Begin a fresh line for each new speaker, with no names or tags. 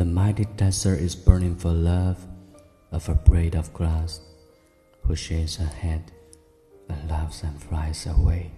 The mighty desert is burning for love of a blade of grass who shakes her head and laughs and flies away.